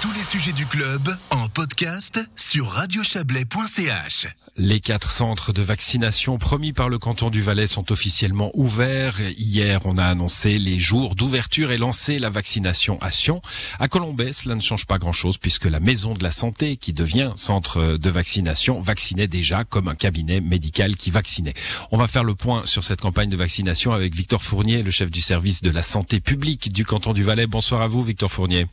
Tous les sujets du club en podcast sur. Les quatre centres de vaccination promis par le canton du Valais sont officiellement ouverts. Hier, on a annoncé les jours d'ouverture et lancé la vaccination à Sion. À Colombais, cela ne change pas grand-chose puisque la maison de la santé, qui devient centre de vaccination, vaccinait déjà comme un cabinet médical qui vaccinait. On va faire le point sur cette campagne de vaccination avec Victor Fournier, le chef du service de la santé publique du canton du Valais. Bonsoir à vous, Victor Fournier.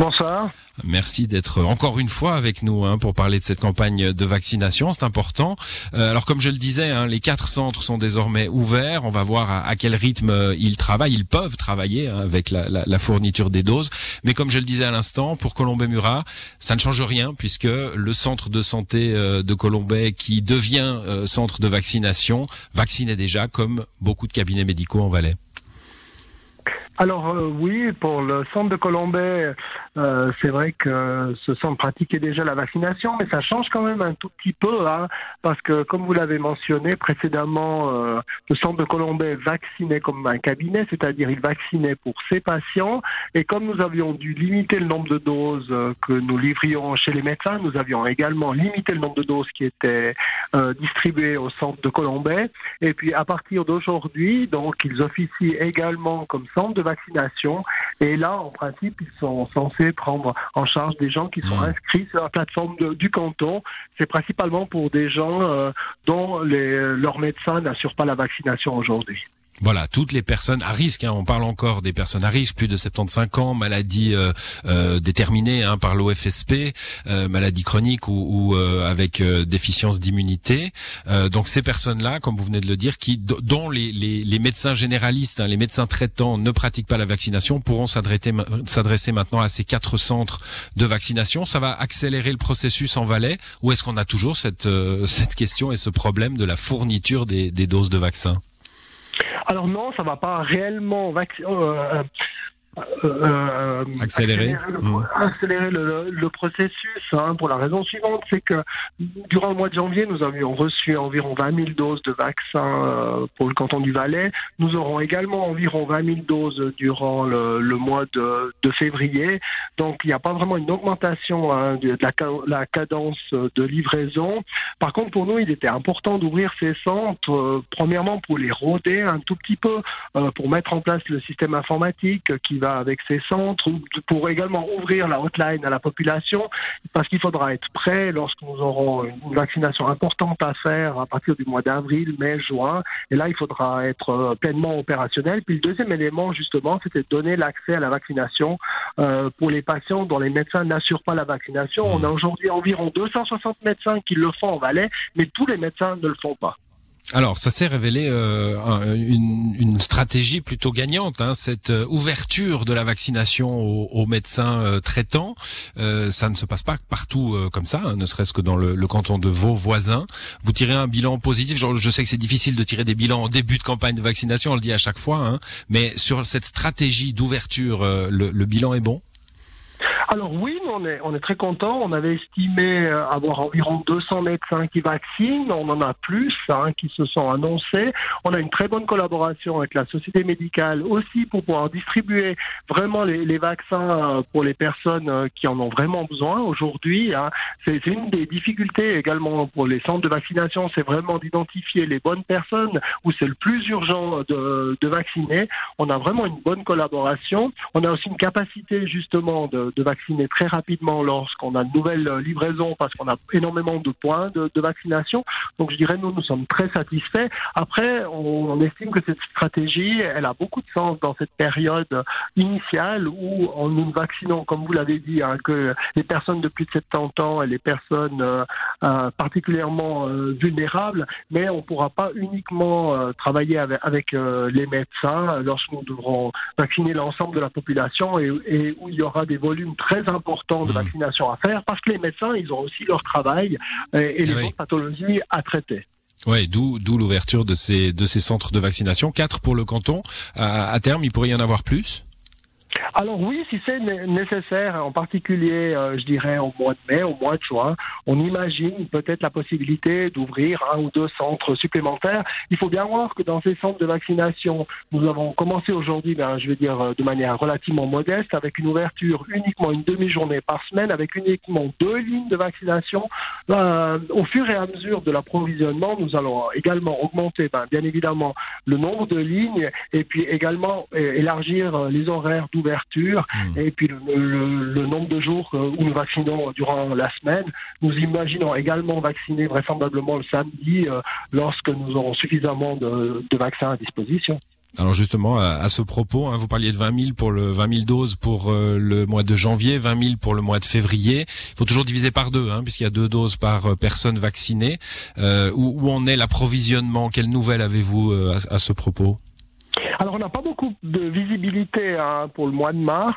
Bonsoir. Merci d'être encore une fois avec nous hein, pour parler de cette campagne de vaccination. C'est important. Euh, alors comme je le disais, hein, les quatre centres sont désormais ouverts. On va voir à, quel rythme euh, ils travaillent. Ils peuvent travailler hein, avec la, fourniture des doses. Mais comme je le disais à l'instant, pour Colombay-Murat, ça ne change rien puisque le centre de santé euh, de Colombay, qui devient centre de vaccination, vaccinait déjà comme beaucoup de cabinets médicaux en Valais. Alors euh, oui, pour le centre de Colombay, euh, c'est vrai que ce centre pratiquait déjà la vaccination, mais ça change quand même un tout petit peu, hein, parce que comme vous l'avez mentionné précédemment, euh, le centre de Colombay vaccinait comme un cabinet, c'est-à-dire il vaccinait pour ses patients, et comme nous avions dû limiter le nombre de doses que nous livrions chez les médecins, nous avions également limité le nombre de doses qui étaient distribuées au centre de Colombay, et puis à partir d'aujourd'hui, donc ils officient également comme centre de vaccination. Et là, en principe, ils sont censés prendre en charge des gens qui sont mmh. inscrits sur la plateforme du canton. C'est principalement pour des gens euh, dont les, leurs médecins n'assurent pas la vaccination aujourd'hui. Voilà, toutes les personnes à risque, hein, on parle encore des personnes à risque, plus de 75 ans, maladies euh, euh, déterminées hein, par l'OFSP, euh, maladies chroniques ou, euh, avec déficience d'immunité. donc ces personnes-là, comme vous venez de le dire, qui dont les, médecins généralistes, hein, les médecins traitants ne pratiquent pas la vaccination, pourront s'adresser maintenant à ces quatre centres de vaccination. Ça va accélérer le processus en Valais, ou est-ce qu'on a toujours cette, cette question et ce problème de la fourniture des, des doses de vaccins? Alors non, ça va pas réellement vacciner. Euh, euh, accélérer, accélérer, le, le, processus hein, pour la raison suivante, c'est que durant le mois de janvier, nous avions reçu environ 20 000 doses de vaccins euh, pour le canton du Valais. Nous aurons également environ 20 000 doses durant le, le mois de, de, février. Donc il n'y a pas vraiment une augmentation hein, de, la, la, cadence de livraison. Par contre, pour nous, il était important d'ouvrir ces centres, euh, premièrement pour les rôder un tout petit peu, pour mettre en place le système informatique qui va avec ces centres, pour également ouvrir la hotline à la population, parce qu'il faudra être prêt lorsque nous aurons une vaccination importante à faire à partir du mois d'avril, mai, juin. Et là, il faudra être euh, pleinement opérationnel. Puis le deuxième élément, justement, c'était de donner l'accès à la vaccination euh, pour les patients dont les médecins n'assurent pas la vaccination. On a aujourd'hui environ 260 médecins qui le font en Valais, mais tous les médecins ne le font pas. Alors, ça s'est révélé euh, une, une, stratégie plutôt gagnante, hein, cette euh, ouverture de la vaccination aux, médecins euh, traitants. Euh, ça ne se passe pas partout comme ça, hein, ne serait-ce que dans le, le, canton de vos voisins. Vous tirez un bilan positif. Genre, je sais que c'est difficile de tirer des bilans en début de campagne de vaccination, on le dit à chaque fois, hein, mais sur cette stratégie d'ouverture, le, le bilan est bon? Alors oui, on est, très content. On avait estimé euh, avoir environ 200 médecins qui vaccinent. On en a plus hein, qui se sont annoncés. On a une très bonne collaboration avec la société médicale aussi pour pouvoir distribuer vraiment les, vaccins euh, pour les personnes euh, qui en ont vraiment besoin aujourd'hui. Hein. C'est une des difficultés également pour les centres de vaccination, c'est vraiment d'identifier les bonnes personnes où c'est le plus urgent de, vacciner. On a vraiment une bonne collaboration. On a aussi une capacité justement de, de vacciner très rapidement lorsqu'on a de nouvelles livraisons parce qu'on a énormément de points de, vaccination. Donc je dirais nous nous sommes très satisfaits. Après on, estime que cette stratégie elle a beaucoup de sens dans cette période initiale où nous vaccinons comme vous l'avez dit hein, que les personnes de plus de 70 ans et les personnes euh, euh, particulièrement euh, vulnérables, mais on ne pourra pas uniquement travailler avec, les médecins lorsque nous devrons vacciner l'ensemble de la population et, où il y aura des volumes très très de mmh. vaccination à faire parce que les médecins, ils ont aussi leur travail et, les autres pathologies à traiter. Ouais, d'où d'où l'ouverture de ces de ces centres de vaccination, quatre pour le canton. À, à terme, il pourrait y en avoir plus? Alors oui, si c'est nécessaire, en particulier, euh, je dirais au mois de mai, au mois de juin, on imagine peut-être la possibilité d'ouvrir un ou deux centres supplémentaires. Il faut bien voir que dans ces centres de vaccination, nous avons commencé aujourd'hui, ben, je vais dire euh, de manière relativement modeste, avec une ouverture uniquement une demi-journée par semaine, avec uniquement deux lignes de vaccination. Euh, au fur et à mesure de l'approvisionnement, nous allons également augmenter, ben, bien évidemment, le nombre de lignes et puis également élargir les horaires d'ouverture Hmm. et puis le, nombre de jours euh, où nous vaccinons durant la semaine. Nous imaginons également vacciner vraisemblablement le samedi euh, lorsque nous aurons suffisamment de, vaccins à disposition. Alors justement, à, ce propos, hein, vous parliez de 20 000 pour le 20 000 doses pour euh, le mois de janvier, 20 000 pour le mois de février. Il faut toujours diviser par deux, hein, puisqu'il y a deux doses par personne vaccinée. où, en est l'approvisionnement? Quelles nouvelles avez-vous à ce propos? Alors on n'a pas beaucoup de visibilité hein, pour le mois de mars.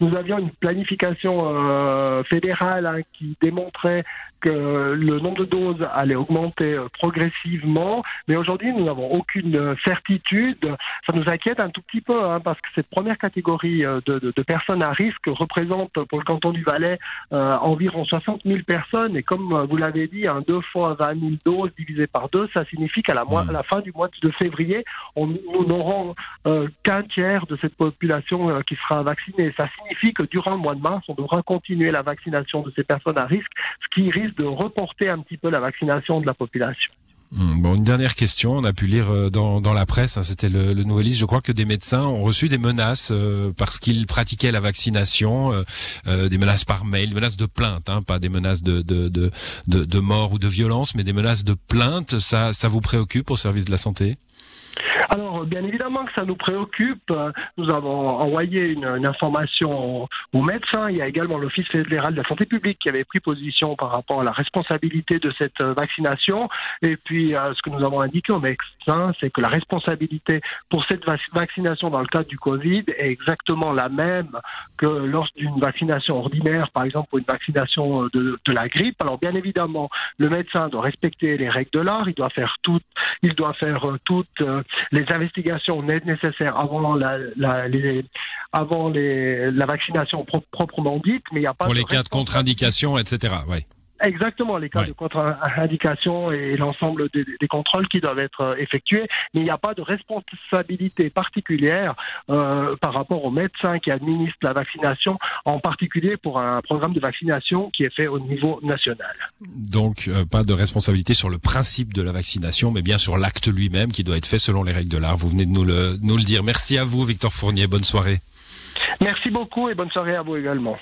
Nous avions une planification euh, fédérale hein, qui démontrait que le nombre de doses allait augmenter euh, progressivement, mais aujourd'hui nous n'avons aucune certitude. Ça nous inquiète un tout petit peu hein, parce que cette première catégorie euh, de, de, de, personnes à risque représente pour le canton du Valais euh, environ 60 000 personnes et comme vous l'avez dit, un deux fois 20 000 doses divisé par deux, ça signifie qu'à la, mmh. la, fin du mois de février, on, nous n'aurons qu'un tiers de cette population qui sera vaccinée. Ça signifie que durant le mois de mars, on devra continuer la vaccination de ces personnes à risque, ce qui risque de reporter un petit peu la vaccination de la population. Hmm, bon, une dernière question. On a pu lire euh, dans, dans la presse, hein, c'était le, le Nouvelliste, je crois que des médecins ont reçu des menaces euh, parce qu'ils pratiquaient la vaccination, euh, des menaces par mail, des menaces de plainte, hein, pas des menaces de, de, de, de, de mort ou de violence, mais des menaces de plainte. Ça, ça vous préoccupe au service de la santé? Alors, bien évidemment que ça nous préoccupe. Nous avons envoyé une, information aux médecins. Il y a également l'Office fédéral de la santé publique qui avait pris position par rapport à la responsabilité de cette vaccination. Et puis, euh, ce que nous avons indiqué aux médecins, c'est que la responsabilité pour cette vaccination dans le cadre du Covid est exactement la même que lors d'une vaccination ordinaire, par exemple pour une vaccination de, de, la grippe. Alors, bien évidemment, le médecin doit respecter les règles de l'art. Il doit faire tout, il doit faire toutes euh, les investigations nécessaires avant la, la, les, avant les, la vaccination proprement dite, mais il n'y a pas pour les cas de contre-indication, etc. Ouais. Exactement, les cas de contre-indication et l'ensemble des, des, contrôles qui doivent être euh, effectués, mais il n'y a pas de responsabilité particulière euh, par rapport aux médecins qui administrent la vaccination, en particulier pour un programme de vaccination qui est fait au niveau national. Donc, euh, pas de responsabilité sur le principe de la vaccination, mais bien sur l'acte lui-même qui doit être fait selon les règles de l'art. Vous venez de nous le, nous le dire. Merci à vous, Victor Fournier. Bonne soirée. Merci beaucoup et bonne soirée à vous également.